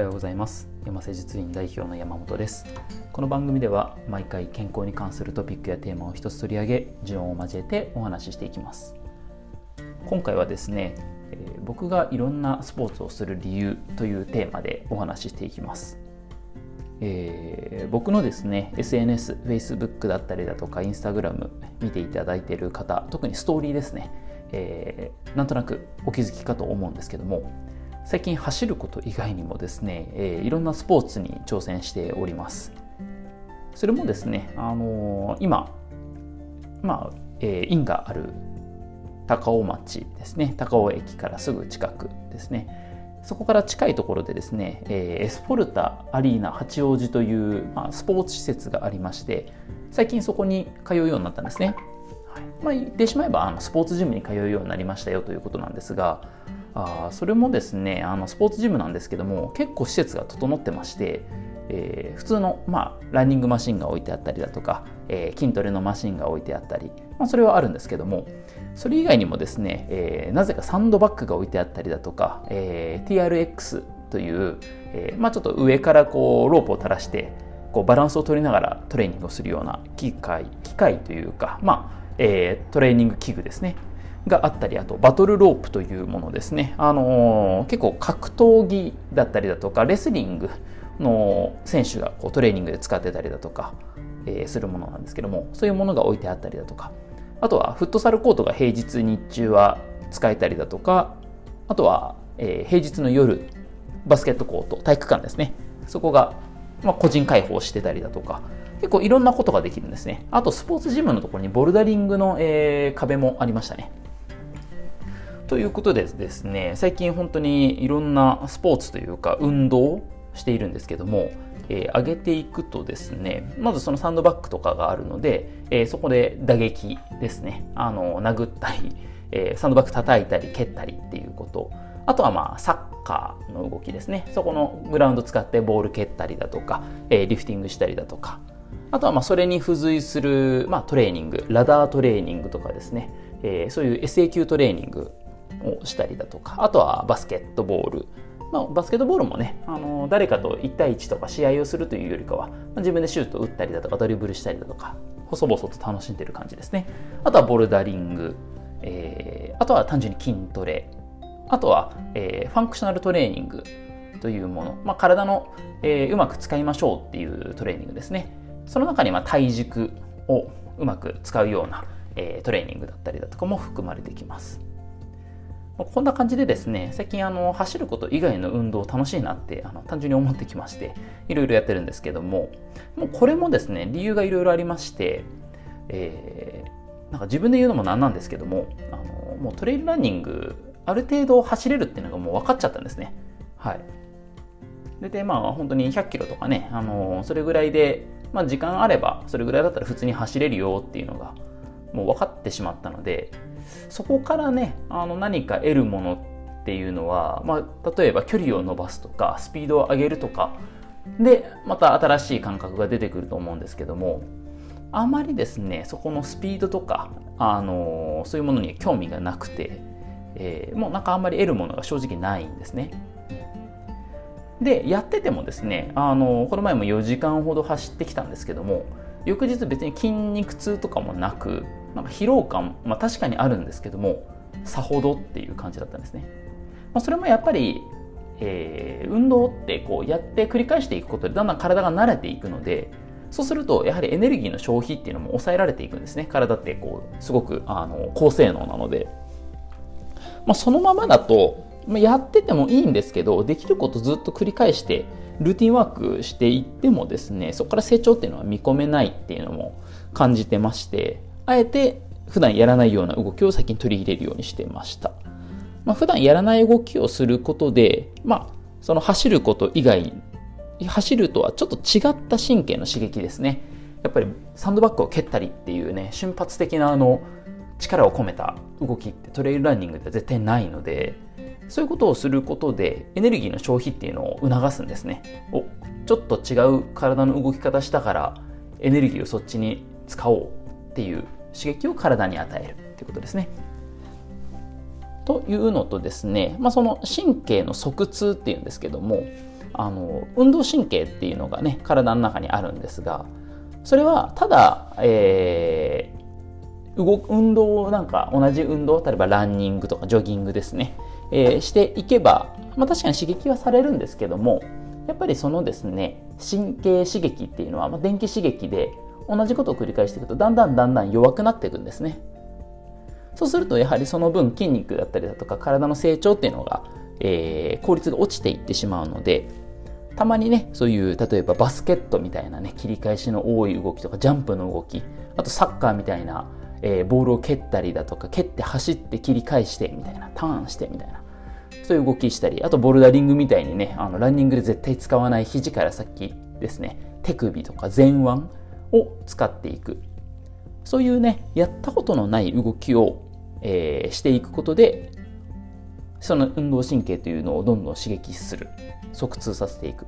はようございます。山瀬実院代表の山本です。この番組では毎回健康に関するトピックやテーマを一つ取り上げ順を交えてお話ししていきます。今回はですね、えー、僕がいろんなスポーツをする理由というテーマでお話ししていきます。えー、僕のですね SNS、Facebook だったりだとか Instagram 見ていただいている方特にストーリーですね、えー、なんとなくお気づきかと思うんですけども最近走ること以外にもですね、えー、いろんなスポーツに挑戦しております。それもですね、あのー、今まあ、えー、因がある高尾町ですね高尾駅からすぐ近くですね。そこから近いところでですね、えー、エスポルタアリーナ八王子という、まあ、スポーツ施設がありまして最近そこに通うようになったんですね、はい。まあ、言ってしまえばあのスポーツジムに通うようになりましたよということなんですがあそれもですねあのスポーツジムなんですけども結構施設が整ってまして、えー、普通の、まあ、ランニングマシンが置いてあったりだとか、えー、筋トレのマシンが置いてあったり、まあ、それはあるんですけどもそれ以外にもですね、えー、なぜかサンドバッグが置いてあったりだとか、え、TRX という、えまあ、ちょっと上からこうロープを垂らしてこうバランスを取りながらトレーニングをするような機械機械というか、まあえ、トレーニング器具ですね。があったりあとバトルロープというものですね、あのー、結構格闘技だったりだとかレスリングの選手がこうトレーニングで使ってたりだとか、えー、するものなんですけどもそういうものが置いてあったりだとか。あとはフットサルコートが平日日中は使えたりだとかあとは、えー、平日の夜バスケットコート体育館ですね。そこが、まあ、個人開放してたりだとか結構いろんなことができるんですね。あとスポーツジムのところにボルダリングの、えー、壁もありましたね。ということでですね、最近本当にいろんなスポーツというか運動をしているんですけども、えー、上げていくとですね、まずそのサンドバッグとかがあるので、えー、そこで打撃ですね、あの、殴ったり、えー、サンドバッグ叩いたり蹴ったりっていうこと。あとはまあサッカーの動きですね。そこのグラウンド使ってボール蹴ったりだとか、え、リフティングしたりだとか。あとはまあそれに付随する、まあ、トレーニング、ラダートレーニングとかですね、え、そういう SA 級トレーニングをしたりだとか、あとはバスケットボール。まあ、バスケットボールもね、あの誰かと1対1とか試合をするというよりかは、まあ、自分でシュートを打ったりだとか、ドリブルしたりだとか、細々と楽しんでる感じですね。あとはボルダリング、えー、あとは単純に筋トレ、あとは、えー、ファンクショナルトレーニングというもの、まあ、体の、えー、うまく使いましょうっていうトレーニングですね。その中にま体軸をうまく使うような、えー、トレーニングだったりだとかも含まれてきます。こんな感じでですね、最近あの走ること以外の運動楽しいなってあの単純に思ってきまして、いろいろやってるんですけども、もうこれもですね、理由がいろいろありまして、えー、なんか自分で言うのもなんなんですけども、あのもうトレイルランニング、ある程度走れるっていうのがもう分かっちゃったんですね。はい。で、でまあ本当に100キロとかね、あのそれぐらいで、まあ時間あれば、それぐらいだったら普通に走れるよっていうのが、もう分かってしまったので、そこからねあの何か得るものっていうのは、まあ、例えば距離を伸ばすとかスピードを上げるとかでまた新しい感覚が出てくると思うんですけどもあまりですねそこのスピードとか、あのそういうものに興味がなくて、えー、もうなんかあんまり得るものが正直ないんですね。でやっててもですね、あのこの前も4時間ほど走ってきたんですけども翌日別に筋肉痛とかもなくなんか疲労感、まあ、確かにあるんですけどもさほどっていう感じだったんですね、まあ、それもやっぱり、えー、運動ってこうやって繰り返していくことでだんだん体が慣れていくのでそうするとやはりエネルギーの消費っていうのも抑えられていくんですね。体ってこうすごくあの高性能なので、まあ、そのままだとやっててもいいんですけどできることずっと繰り返してルーティンワークしていってもですねそこから成長っていうのは見込めないっていうのも感じてましてあえて普段やらないような動きを最近取り入れるようにしてました。まあ、普段やらない動きをすることで、まあ、その走ること以外に、走るとはちょっと違った神経の刺激ですね。やっぱりサンドバッグを蹴ったりっていうね、瞬発的なあの力を込めた動きってトレイルランニングでは絶対ないので、そういうことをすることでエネルギーの消費っていうのを促すんですね。お、ちょっと違う体の動き方したからエネルギーをそっちに使おうっていう刺激を体に与えるということですね。というのとですね、まあ、その神経の側痛っていうんですけどもあの運動神経っていうのがね体の中にあるんですがそれはただ、えー、動運動なんか同じ運動例えばランニングとかジョギングですね、えー、していけば、まあ、確かに刺激はされるんですけどもやっぱりそのですね神経刺激っていうのは、まあ、電気刺激で同じことを繰り返していくとだんだんだんだん弱くなっていくんですね。そうするとやはりその分筋肉だったりだとか体の成長っていうのが、えー、効率が落ちていってしまうのでたまにねそういう例えばバスケットみたいなね切り返しの多い動きとかジャンプの動きあとサッカーみたいな、えー、ボールを蹴ったりだとか蹴って走って切り返してみたいなターンしてみたいなそういう動きしたりあとボルダリングみたいにねあのランニングで絶対使わない肘から先ですね。手首とか前腕を使っていく。そういうねやったことのない動きを、えー、していくことでその運動神経というのをどんどん刺激する。促通させていく、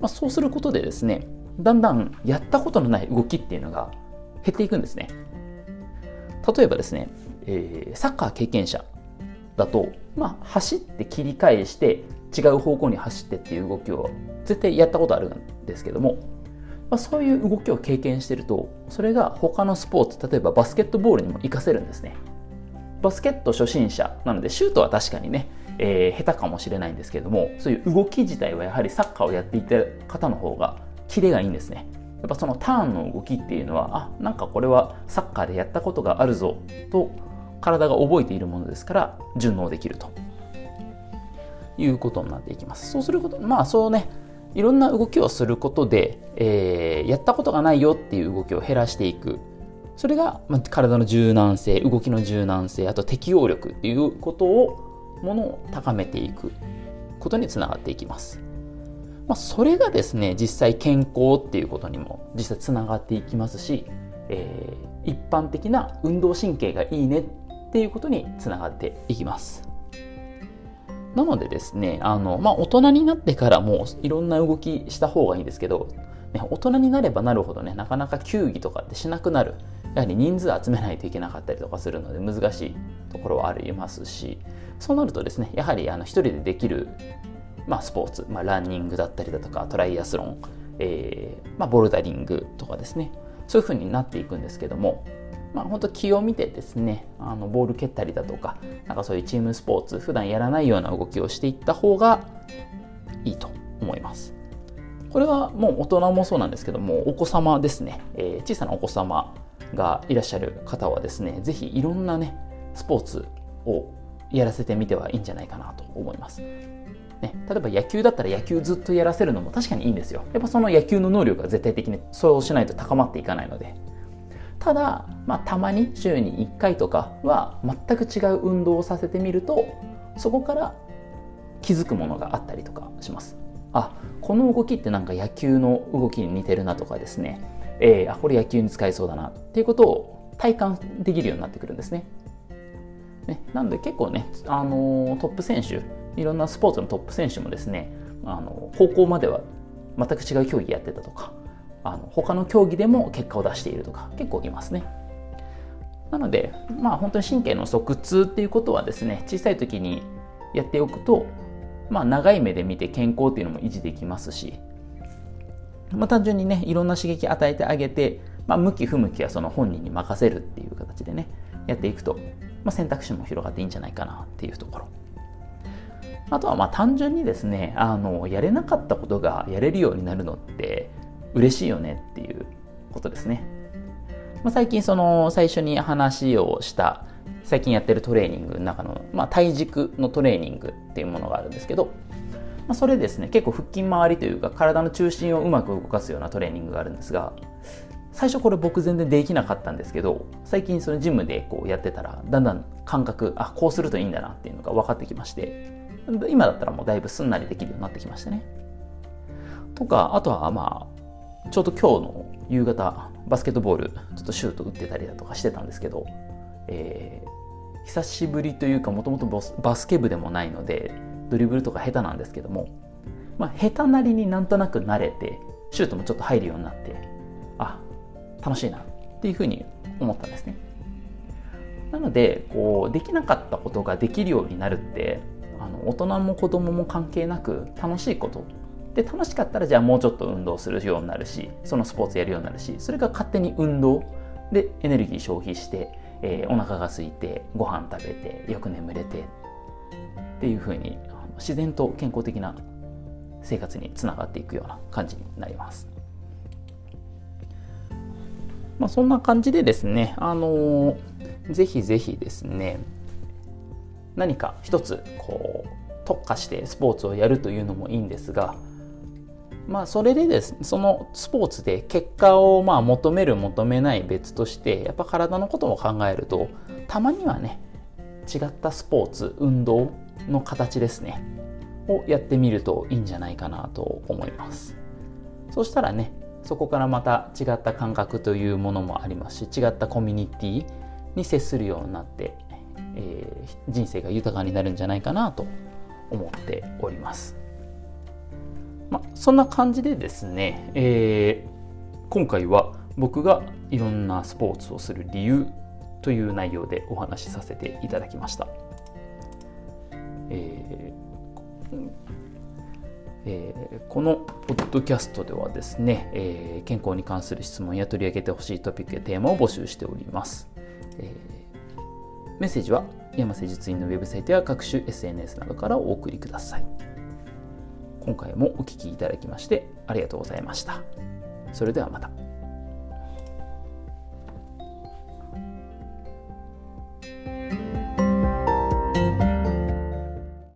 まあ、そうすることでですねだんだんやったことのない動きっていうのが減っていくんですね。例えばですね、えー、サッカー経験者だと、まあ、走って切り返して違う方向に走ってっていう動きを絶対やったことあるんですけども、まあ、そういう動きを経験してるとそれが他のスポーツ例えばバスケットボールにも活かせるんですね。バスケット初心者なのでシュートは確かにね、えー、下手かもしれないんですけどもそういう動き自体はやはりサッカーをやっていた方の方がキレがいいんですね。やっぱそのターンの動きっていうのはあなんかこれはサッカーでやったことがあるぞと体が覚えているものですから順応できるということになっていきます。そうすることまあそうねいろんな動きをすることで、えー、やったことがないよっていう動きを減らしていく。それが、まあ、体の柔軟性動きの柔軟性あと適応力っていうことをものを高めていくことにつながっていきます、まあ、それがですね実際健康っていうことにも実際つながっていきますし、えー、一般的な運動神経がいいねっていうことにつながっていきます。なのでですねあの、まあ、大人になってからもいろんな動きした方がいいんですけどね、大人になればなるほどねなかなか球技とかってしなくなる。やはり人数集めないといけなかったりとかするので難しいところはありますしそうなるとですねやはりあの一人でできる、まあ、スポーツ、まあ、ランニングだったりだとかトライアスロン、えーまあ、ボルダリングとかですねそういうふうになっていくんですけどもまあ、本当気を見てですねあのボール蹴ったりだとかなんかそういうチームスポーツ普段やらないような動きをしていった方がいいと思います。これはもう大人もそうなんですけどもお子様ですね、えー、小さなお子様がいらっしゃる方はですね是非いろんなねスポーツをやらせてみてはいいんじゃないかなと思います。ね、例えば野球だったら野球ずっとやらせるのも確かにいいんですよ。やっぱその野球の能力が絶対的にそうしないと高まっていかないので。ただ、まあ、たまに週に1回とかは全く違う運動をさせてみるとそこから気づくものがあったりとかします。あこの動きってなんか野球の動きに似てるなとかですね、えー、あこれ野球に使えそうだなっていうことを体感できるようになってくるんですね。ねなので結構ね、あのー、トップ選手いろんなスポーツのトップ選手もですねあの高校までは全く違う競技やってたとかあの他の競技でも結果を出しているとか結構いますね。なのでまあ本当に神経の側痛っていうことはですね小さい時にやっておくとまあ、長い目で見て健康っていうのも維持できますし、まあ、単純にねいろんな刺激与えてあげて、まあ、向き不向きはその本人に任せるっていう形でねやっていくと、まあ、選択肢も広がっていいんじゃないかなっていうところあとはまあ単純にですねあのやれなかったことがやれるようになるのって嬉しいよねっていうことですね、まあ、最近その最初に話をした最近やってるトレーニングの中の、まあ、体軸のトレーニングっていうものがあるんですけど、まあ、それですね結構腹筋周りというか体の中心をうまく動かすようなトレーニングがあるんですが最初これ僕全然できなかったんですけど最近そのジムでこうやってたらだんだん感覚あこうするといいんだなっていうのが分かってきまして今だったらもうだいぶすんなりできるようになってきましたね。とかあとはまあちょうど今日の夕方バスケットボールちょっとシュート打ってたりだとかしてたんですけど、えー、久しぶりというかもともとバスケ部でもないのでドリブルとか下手なんですけども、まあ、下手なりになんとなく慣れてシュートもちょっと入るようになってあ楽しいなっていうふうに思ったんですね。なのでこうできなかったことができるようになるってあの大人も子供も関係なく楽しいことで楽しかったらじゃあもうちょっと運動するようになるしそのスポーツやるようになるしそれが勝手に運動でエネルギー消費して、えー、お腹が空いてご飯食べてよく眠れてっていうふうに自然と健康的な生活につながっていくような感じになります。まあ、そんな感じでですね、あのー、ぜひぜひですね、何か一つこう特化してスポーツをやるというのもいいんですが、まあ、それでですね、そのスポーツで結果をまあ求める求めない別としてやっぱ体のことを考えるとたまにはね違ったスポーツ運動の形ですねをやってみるといいんじゃないかなと思いますそしたらねそこからまた違った感覚というものもありますし違ったコミュニティに接するようになって、えー、人生が豊かになるんじゃないかなと思っております。まあ、そんな感じでですね、えー、今回は僕がいろんなスポーツをする理由という内容でお話しさせていただきました。えーえー、このポッドキャストではですね、えー、健康に関する質問や取り上げてほしいトピックやテーマを募集しております。えー、メッセージは山瀬術院のウェブサイトや各種 SNS などからお送りください。今回もお聴きいただきましてありがとうございました。それではまた。